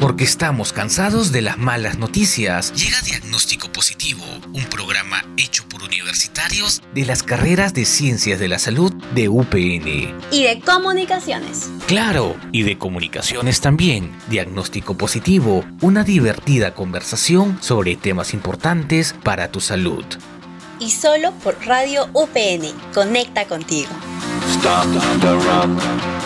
Porque estamos cansados de las malas noticias. Llega Diagnóstico Positivo, un programa hecho por universitarios de las carreras de Ciencias de la Salud de UPN. Y de Comunicaciones. Claro, y de Comunicaciones también. Diagnóstico Positivo, una divertida conversación sobre temas importantes para tu salud. Y solo por Radio UPN. Conecta contigo. Stop the rock.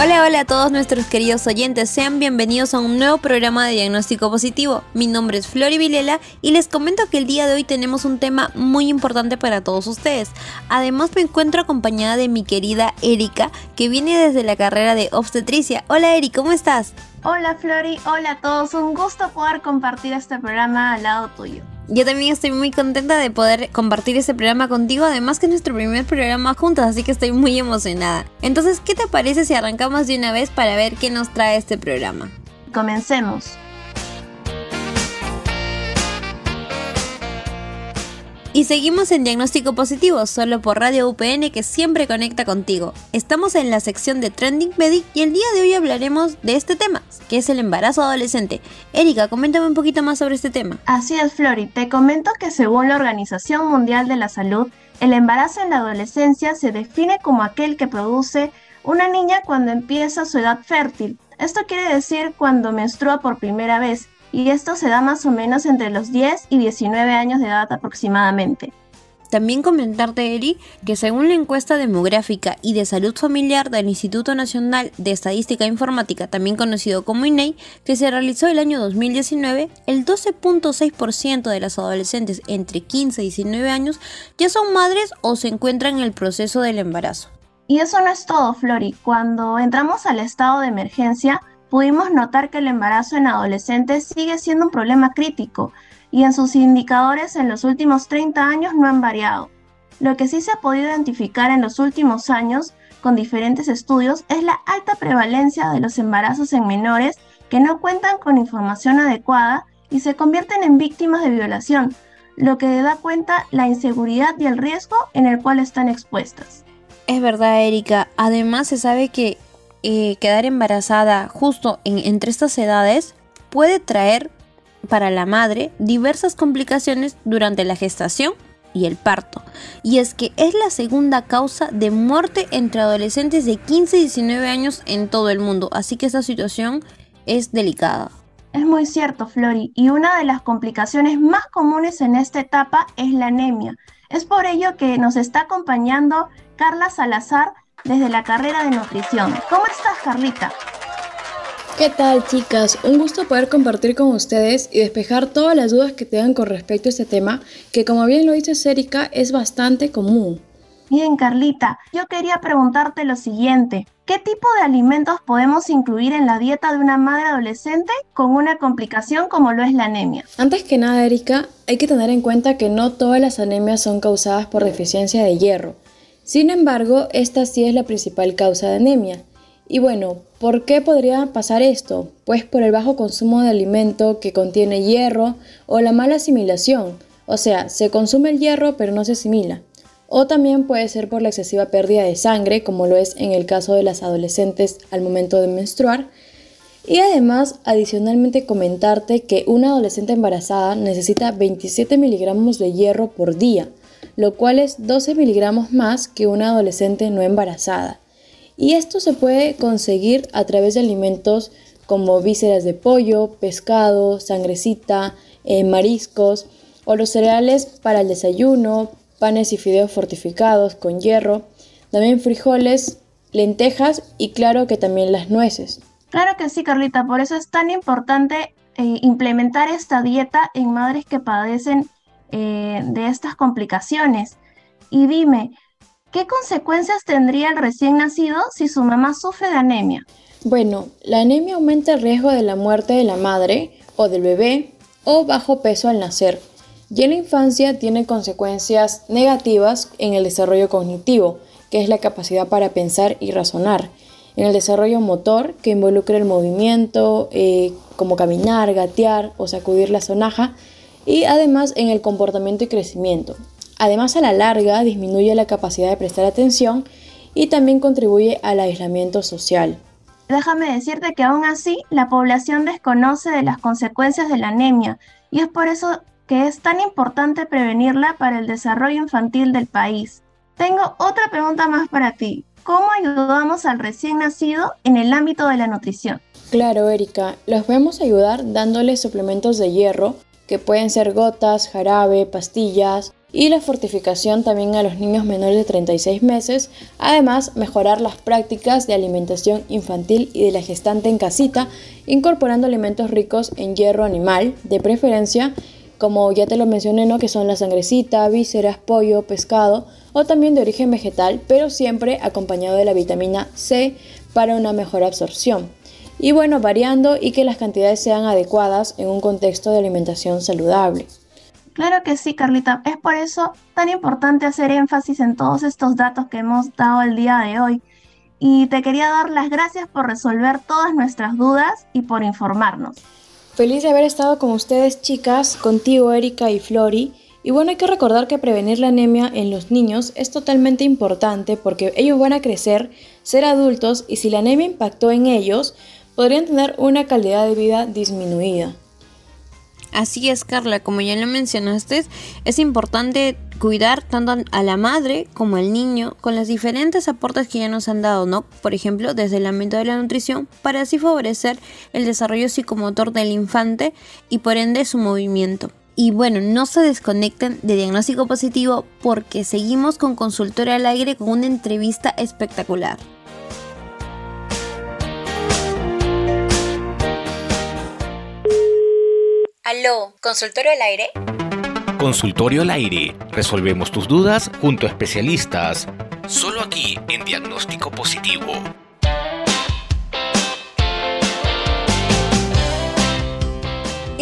Hola, hola a todos nuestros queridos oyentes, sean bienvenidos a un nuevo programa de diagnóstico positivo. Mi nombre es Flori Vilela y les comento que el día de hoy tenemos un tema muy importante para todos ustedes. Además me encuentro acompañada de mi querida Erika, que viene desde la carrera de obstetricia. Hola Eri, ¿cómo estás? Hola Flori, hola a todos, un gusto poder compartir este programa al lado tuyo. Yo también estoy muy contenta de poder compartir este programa contigo, además que es nuestro primer programa juntos, así que estoy muy emocionada. Entonces, ¿qué te parece si arrancamos de una vez para ver qué nos trae este programa? Comencemos. Y seguimos en Diagnóstico Positivo, solo por Radio UPN que siempre conecta contigo. Estamos en la sección de Trending Medic y el día de hoy hablaremos de este tema, que es el embarazo adolescente. Erika, coméntame un poquito más sobre este tema. Así es, Flori. Te comento que según la Organización Mundial de la Salud, el embarazo en la adolescencia se define como aquel que produce una niña cuando empieza su edad fértil. Esto quiere decir cuando menstrua por primera vez y esto se da más o menos entre los 10 y 19 años de edad aproximadamente. También comentarte, Eri, que según la encuesta demográfica y de salud familiar del Instituto Nacional de Estadística Informática, también conocido como INEI, que se realizó el año 2019, el 12.6% de las adolescentes entre 15 y 19 años ya son madres o se encuentran en el proceso del embarazo. Y eso no es todo, Flori. Cuando entramos al estado de emergencia, pudimos notar que el embarazo en adolescentes sigue siendo un problema crítico y en sus indicadores en los últimos 30 años no han variado. Lo que sí se ha podido identificar en los últimos años con diferentes estudios es la alta prevalencia de los embarazos en menores que no cuentan con información adecuada y se convierten en víctimas de violación, lo que da cuenta la inseguridad y el riesgo en el cual están expuestas. Es verdad, Erika. Además, se sabe que eh, quedar embarazada justo entre estas edades puede traer para la madre diversas complicaciones durante la gestación y el parto. Y es que es la segunda causa de muerte entre adolescentes de 15 y 19 años en todo el mundo. Así que esta situación es delicada. Es muy cierto, Flori, y una de las complicaciones más comunes en esta etapa es la anemia. Es por ello que nos está acompañando Carla Salazar, desde la carrera de nutrición. ¿Cómo estás, Carlita? ¿Qué tal, chicas? Un gusto poder compartir con ustedes y despejar todas las dudas que tengan con respecto a este tema, que como bien lo dice Erika, es bastante común. Bien, Carlita, yo quería preguntarte lo siguiente. ¿Qué tipo de alimentos podemos incluir en la dieta de una madre adolescente con una complicación como lo es la anemia? Antes que nada, Erika, hay que tener en cuenta que no todas las anemias son causadas por deficiencia de hierro. Sin embargo, esta sí es la principal causa de anemia. Y bueno, ¿por qué podría pasar esto? Pues por el bajo consumo de alimento que contiene hierro o la mala asimilación. O sea, se consume el hierro pero no se asimila. O también puede ser por la excesiva pérdida de sangre, como lo es en el caso de las adolescentes al momento de menstruar. Y además, adicionalmente comentarte que una adolescente embarazada necesita 27 miligramos de hierro por día lo cual es 12 miligramos más que una adolescente no embarazada. Y esto se puede conseguir a través de alimentos como vísceras de pollo, pescado, sangrecita, eh, mariscos o los cereales para el desayuno, panes y fideos fortificados con hierro, también frijoles, lentejas y claro que también las nueces. Claro que sí, Carlita, por eso es tan importante eh, implementar esta dieta en madres que padecen eh, de estas complicaciones. Y dime, ¿qué consecuencias tendría el recién nacido si su mamá sufre de anemia? Bueno, la anemia aumenta el riesgo de la muerte de la madre o del bebé o bajo peso al nacer. Y en la infancia tiene consecuencias negativas en el desarrollo cognitivo, que es la capacidad para pensar y razonar. En el desarrollo motor, que involucra el movimiento, eh, como caminar, gatear o sacudir la sonaja, y además en el comportamiento y crecimiento. Además a la larga disminuye la capacidad de prestar atención y también contribuye al aislamiento social. Déjame decirte que aún así la población desconoce de las consecuencias de la anemia y es por eso que es tan importante prevenirla para el desarrollo infantil del país. Tengo otra pregunta más para ti. ¿Cómo ayudamos al recién nacido en el ámbito de la nutrición? Claro, Erika, los podemos ayudar dándoles suplementos de hierro, que pueden ser gotas, jarabe, pastillas, y la fortificación también a los niños menores de 36 meses, además mejorar las prácticas de alimentación infantil y de la gestante en casita, incorporando alimentos ricos en hierro animal, de preferencia, como ya te lo mencioné, ¿no? que son la sangrecita, vísceras, pollo, pescado, o también de origen vegetal, pero siempre acompañado de la vitamina C para una mejor absorción. Y bueno, variando y que las cantidades sean adecuadas en un contexto de alimentación saludable. Claro que sí, Carlita. Es por eso tan importante hacer énfasis en todos estos datos que hemos dado el día de hoy. Y te quería dar las gracias por resolver todas nuestras dudas y por informarnos. Feliz de haber estado con ustedes, chicas, contigo, Erika y Flori. Y bueno, hay que recordar que prevenir la anemia en los niños es totalmente importante porque ellos van a crecer, ser adultos y si la anemia impactó en ellos, podrían tener una calidad de vida disminuida. Así es, Carla, como ya lo mencionaste, es importante cuidar tanto a la madre como al niño con los diferentes aportes que ya nos han dado, ¿no? Por ejemplo, desde el ámbito de la nutrición, para así favorecer el desarrollo psicomotor del infante y por ende su movimiento. Y bueno, no se desconecten de diagnóstico positivo porque seguimos con consultorio al aire con una entrevista espectacular. Aló, ¿consultorio al aire? Consultorio al aire. Resolvemos tus dudas junto a especialistas. Solo aquí en Diagnóstico Positivo.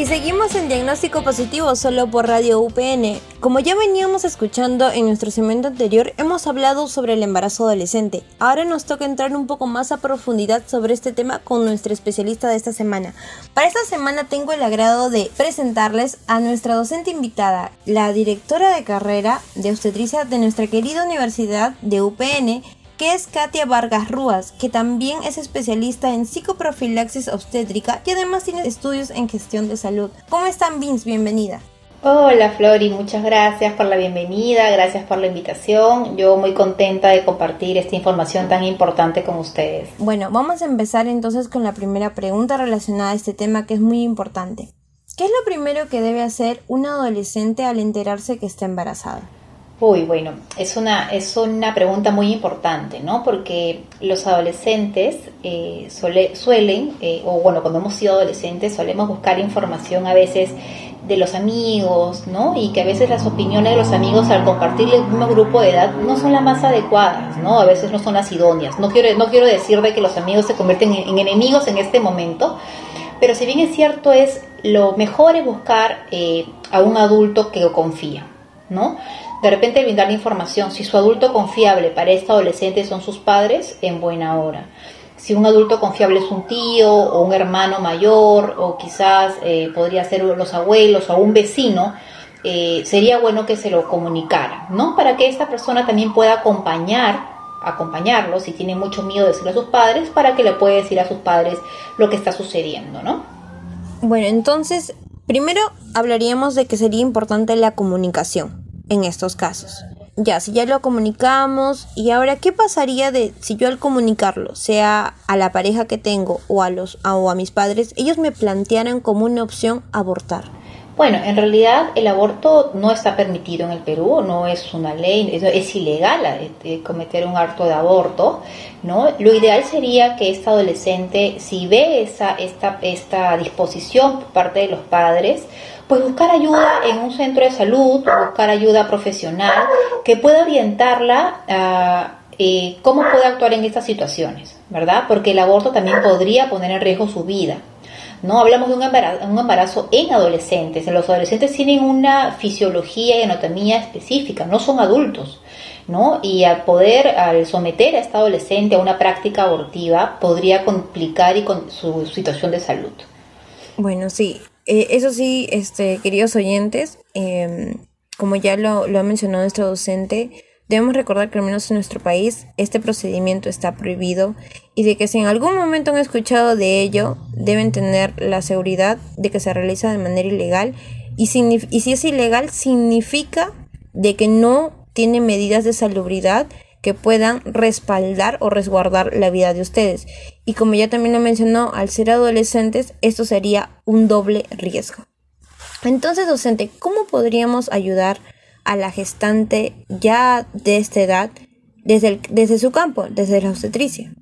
Seguimos en diagnóstico positivo solo por Radio UPN. Como ya veníamos escuchando en nuestro segmento anterior, hemos hablado sobre el embarazo adolescente. Ahora nos toca entrar un poco más a profundidad sobre este tema con nuestra especialista de esta semana. Para esta semana tengo el agrado de presentarles a nuestra docente invitada, la directora de carrera de obstetricia de nuestra querida Universidad de UPN, que es Katia Vargas Rúas, que también es especialista en psicoprofilaxis obstétrica y además tiene estudios en gestión de salud. ¿Cómo están, Vince? Bienvenida. Hola Flori, muchas gracias por la bienvenida, gracias por la invitación. Yo muy contenta de compartir esta información tan importante con ustedes. Bueno, vamos a empezar entonces con la primera pregunta relacionada a este tema que es muy importante. ¿Qué es lo primero que debe hacer un adolescente al enterarse que está embarazada? Uy, bueno, es una, es una pregunta muy importante, ¿no? Porque los adolescentes eh, suelen, eh, o bueno, cuando hemos sido adolescentes, solemos buscar información a veces de los amigos, ¿no? Y que a veces las opiniones de los amigos al compartir el mismo grupo de edad no son las más adecuadas, ¿no? A veces no son las idóneas. No quiero, no quiero decir de que los amigos se convierten en, enemigos en este momento, pero si bien es cierto es, lo mejor es buscar eh, a un adulto que confía, ¿no? De repente brindar información. Si su adulto confiable para esta adolescente son sus padres, en buena hora. Si un adulto confiable es un tío o un hermano mayor o quizás eh, podría ser los abuelos o un vecino, eh, sería bueno que se lo comunicara, ¿no? Para que esta persona también pueda acompañar, acompañarlo si tiene mucho miedo de decirle a sus padres, para que le pueda decir a sus padres lo que está sucediendo, ¿no? Bueno, entonces, primero hablaríamos de que sería importante la comunicación en estos casos. Ya, si ya lo comunicamos, y ahora, ¿qué pasaría de si yo al comunicarlo, sea a la pareja que tengo o a los o a mis padres, ellos me plantearan como una opción abortar? Bueno, en realidad el aborto no está permitido en el Perú, no es una ley, es, ilegal eh, cometer un acto de aborto, ¿no? Lo ideal sería que esta adolescente, si ve esa, esta, esta disposición por parte de los padres, pues buscar ayuda en un centro de salud, buscar ayuda profesional que pueda orientarla a eh, cómo puede actuar en estas situaciones, ¿verdad? Porque el aborto también podría poner en riesgo su vida. No hablamos de un embarazo, un embarazo en adolescentes. Los adolescentes tienen una fisiología y anatomía específica, no son adultos. ¿no? Y al poder, al someter a esta adolescente a una práctica abortiva, podría complicar y con su situación de salud. Bueno, sí, eh, eso sí, este, queridos oyentes, em, como ya lo, ha mencionado nuestro docente, Debemos recordar que al menos en nuestro país este procedimiento está prohibido y de que si en algún momento han escuchado de ello, deben tener la seguridad de que se realiza de manera ilegal y, y si es ilegal significa de que no tiene medidas de salubridad que puedan respaldar o resguardar la vida de ustedes. Y como ya también lo mencionó, al ser adolescentes, esto sería un doble riesgo. Entonces, docente, ¿cómo podríamos ayudar a la gestante ya de esta edad desde, desde su campo, desde la obstetricia?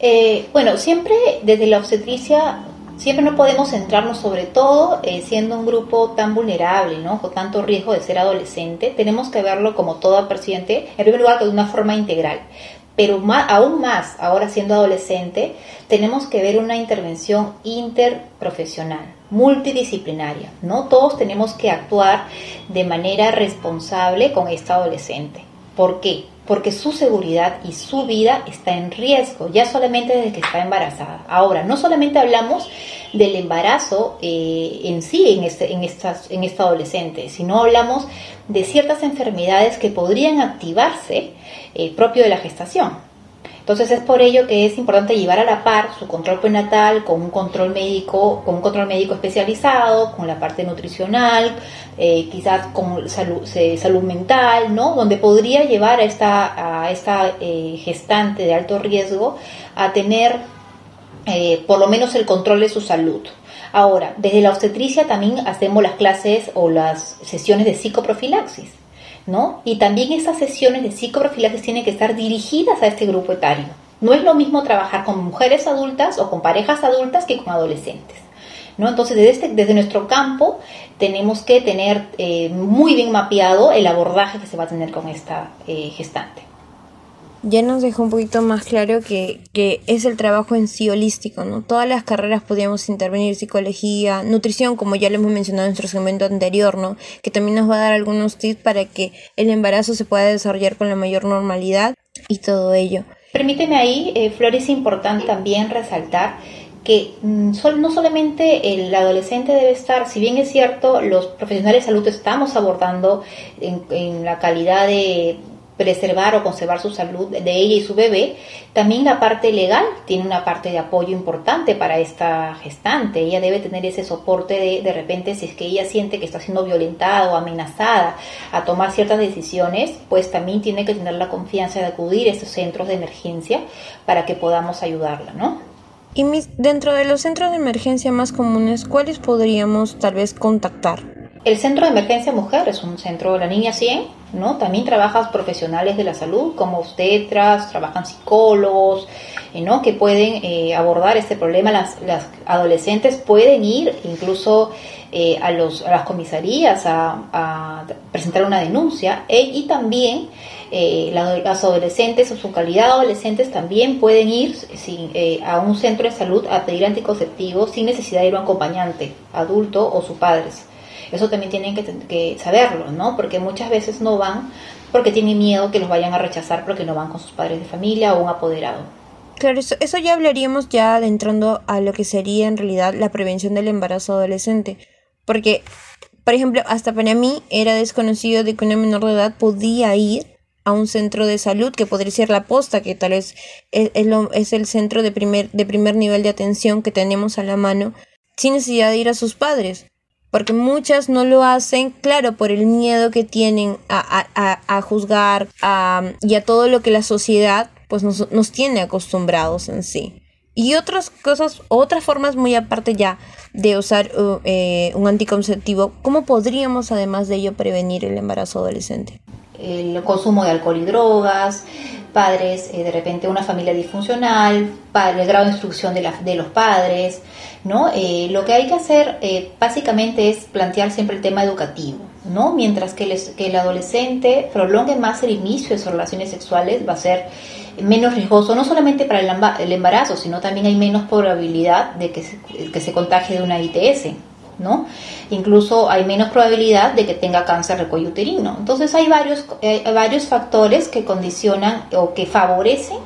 Eh, bueno, siempre desde la obstetricia, siempre no podemos centrarnos sobre todo eh, siendo un grupo tan vulnerable, ¿no? Con tanto riesgo de ser adolescente, tenemos que verlo como todo paciente, en primer lugar, de una forma integral. Pero aún más, ahora siendo adolescente, tenemos que ver una intervención interprofesional, multidisciplinaria, ¿no? Todos tenemos que actuar de manera responsable con esta adolescente. ¿Por qué? Porque su seguridad y su vida está en riesgo, ya solamente desde que está embarazada. Ahora, no solamente hablamos del embarazo eh, en sí en, este, en, estas, en esta adolescente, sino hablamos de ciertas enfermedades que podrían activarse eh, propio de la gestación. Entonces es por ello que es importante llevar a la par su control prenatal con un control médico, con un control médico especializado, con la parte nutricional, eh, quizás con salud, salud, mental, ¿no? Donde podría llevar a esta, eh, gestante de alto riesgo a tener eh, por lo menos el control de su salud. Ahora, desde la obstetricia también hacemos las clases o las sesiones de psicoprofilaxis ¿no? Y también esas sesiones de psicoprofilaxis tienen que estar dirigidas a este grupo etario. No es lo mismo trabajar con mujeres adultas o con parejas adultas que con adolescentes. ¿no? Entonces, desde, este, desde nuestro campo tenemos que tener eh, muy bien mapeado el abordaje que se va a tener con esta eh, gestante ya nos dejó un poquito más claro que, es el trabajo en sí holístico, ¿no? Todas las carreras podríamos intervenir, psicología, nutrición, como ya lo hemos mencionado en nuestro segmento anterior, ¿no? Que también nos va a dar algunos tips para que el embarazo se pueda desarrollar con la mayor normalidad y todo ello. Permíteme ahí, eh, Flor, es importante también resaltar que mm, no solamente el adolescente debe estar, si bien es cierto, los profesionales de salud estamos abordando en la calidad de preservar o conservar su salud de ella y su bebé, también la parte legal tiene una parte de apoyo importante para esta gestante. Ella debe tener ese soporte de, de repente, si es que ella siente que está siendo violentada o amenazada a tomar ciertas decisiones, pues también tiene que tener la confianza de acudir a estos centros de emergencia para que podamos ayudarla, ¿no? Y mis, dentro de los centros de emergencia más comunes, ¿cuáles podríamos tal vez contactar? El Centro de Emergencia Mujer es un centro de la Niña 100, ¿no? También trabajan profesionales de la salud como obstetras, trabajan psicólogos, eh, ¿no? Que pueden eh, abordar este problema. Las, adolescentes pueden ir incluso eh, a, los, a las comisarías a, presentar una denuncia y también las adolescentes o su calidad de adolescentes también pueden ir a un centro de salud a pedir anticonceptivos sin necesidad de ir a un acompañante adulto o sus padres. Eso también tienen que, saberlo, ¿no? Porque muchas veces no van porque tienen miedo que los vayan a rechazar porque no van con sus padres de familia o un apoderado. Claro, eso, eso ya hablaríamos ya adentrando a lo que sería en realidad la prevención del embarazo adolescente. Porque, por ejemplo, hasta para mí era desconocido de que una menor de edad podía ir a un centro de salud que podría ser la posta, que tal vez es, es el centro de primer, de primer nivel de atención que tenemos a la mano, sin necesidad de ir a sus padres porque muchas no lo hacen, claro, por el miedo que tienen a, juzgar y a todo lo que la sociedad pues nos, tiene acostumbrados en sí. Y otras cosas, otras formas muy aparte ya de usar uh, eh, un anticonceptivo, ¿cómo podríamos además de ello prevenir el embarazo adolescente? El consumo de alcohol y drogas, padres, eh, de repente una familia disfuncional, el grado de instrucción de, de los padres, ¿no? Eh, lo que hay que hacer eh, básicamente es plantear siempre el tema educativo, ¿no? Mientras que, que el adolescente prolongue más el inicio de sus relaciones sexuales, va a ser menos riesgoso, no solamente para el embarazo, sino también hay menos probabilidad de que se, que se contagie de una ITS, ¿no? Incluso hay menos probabilidad de que tenga cáncer de cuello uterino. Entonces hay varios, eh, varios factores que condicionan o que favorecen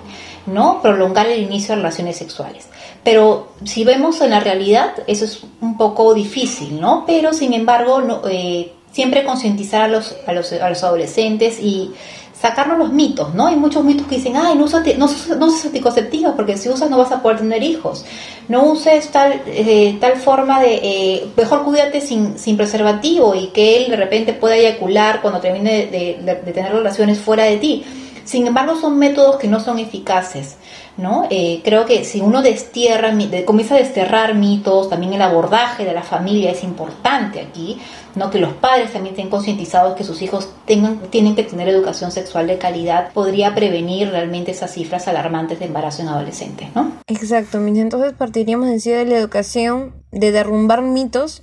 ¿no? prolongar el inicio de relaciones sexuales. Pero si vemos en la realidad, eso es un poco difícil, ¿no? Pero sin embargo, eh, siempre concientizar a los, a, los, a los adolescentes y sacarnos los mitos, ¿no? Hay muchos mitos que dicen, ay, no uses, no, no uses anticonceptivos porque si usas no vas a poder tener hijos. No uses tal, eh, tal forma de, eh, mejor cuídate sin, sin preservativo y que él de repente pueda eyacular cuando termine de, de tener relaciones fuera de ti. Sin embargo, son métodos que no son eficaces. ¿no? Eh, creo que si uno destierra, comienza a desterrar mitos, también el abordaje de la familia es importante aquí, ¿no? Que los padres también estén concientizados que sus hijos tengan, tienen que tener educación sexual de calidad, podría prevenir realmente esas cifras alarmantes de embarazo en adolescentes, ¿no? Exacto, entonces partiríamos en sí de la educación, de derrumbar mitos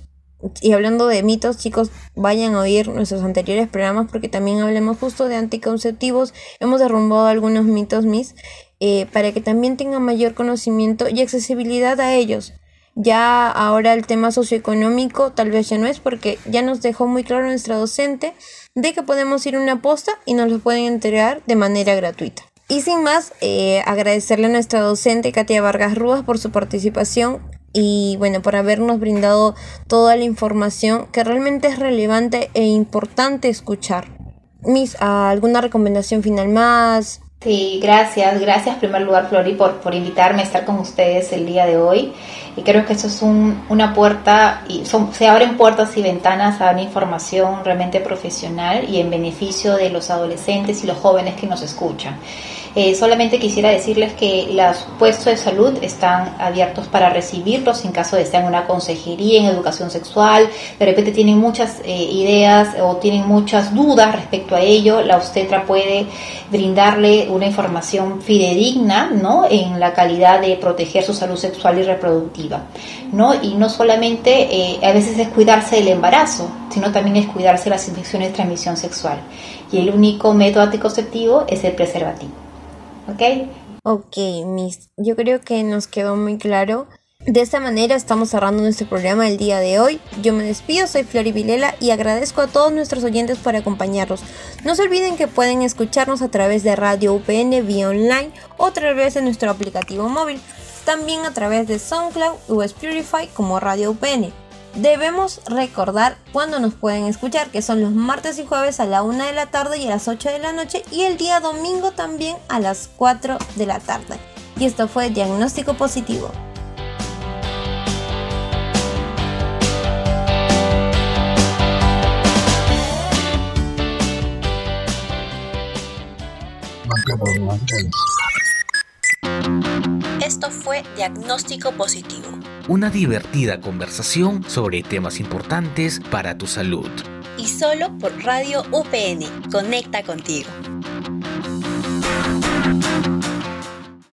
y hablando de mitos, chicos, vayan a oír nuestros anteriores programas porque también hablemos justo de anticonceptivos. Hemos derrumbado algunos mitos, mis, eh, para que también tengan mayor conocimiento y accesibilidad a ellos. Ya ahora el tema socioeconómico tal vez ya no es porque ya nos dejó muy claro nuestra docente de que podemos ir a una posta y nos lo pueden entregar de manera gratuita. Y sin más, eh, agradecerle a nuestra docente Katia Vargas Rúas por su participación y bueno, por habernos brindado toda la información que realmente es relevante e importante escuchar. Miss, ¿alguna recomendación final más? Sí, gracias, gracias en primer lugar Flori por, por invitarme a estar con ustedes el día de hoy y creo que eso es un, una puerta y son, se abren puertas y ventanas a una información realmente profesional y en beneficio de los adolescentes y los jóvenes que nos escuchan. Eh, solamente quisiera decirles que los puestos de salud están abiertos para recibirlos en caso de sean una consejería en educación sexual, de repente tienen muchas eh, ideas o tienen muchas dudas respecto a ello, la obstetra puede brindarle una información fidedigna ¿no? en la calidad de proteger su salud sexual y reproductiva. ¿no? Y no solamente eh, a veces es cuidarse del embarazo, sino también es cuidarse de las infecciones de transmisión sexual. Y el único método anticonceptivo es el preservativo. ¿Ok? Ok, Miss. Yo creo que nos quedó muy claro. De esta manera estamos cerrando nuestro programa el día de hoy. Yo me despido, soy Flori Vilela y agradezco a todos nuestros oyentes por acompañarnos. No se olviden que pueden escucharnos a través de Radio UPN vía online o a través de nuestro aplicativo móvil. También a través de SoundCloud o Purify como Radio UPN. Debemos recordar cuándo nos pueden escuchar, que son los martes y jueves a la 1 de la tarde y a las 8 de la noche y el día domingo también a las 4 de la tarde. Y esto fue Diagnóstico Positivo. Esto fue Diagnóstico Positivo. Una divertida conversación sobre temas importantes para tu salud. Y solo por Radio UPN. Conecta contigo.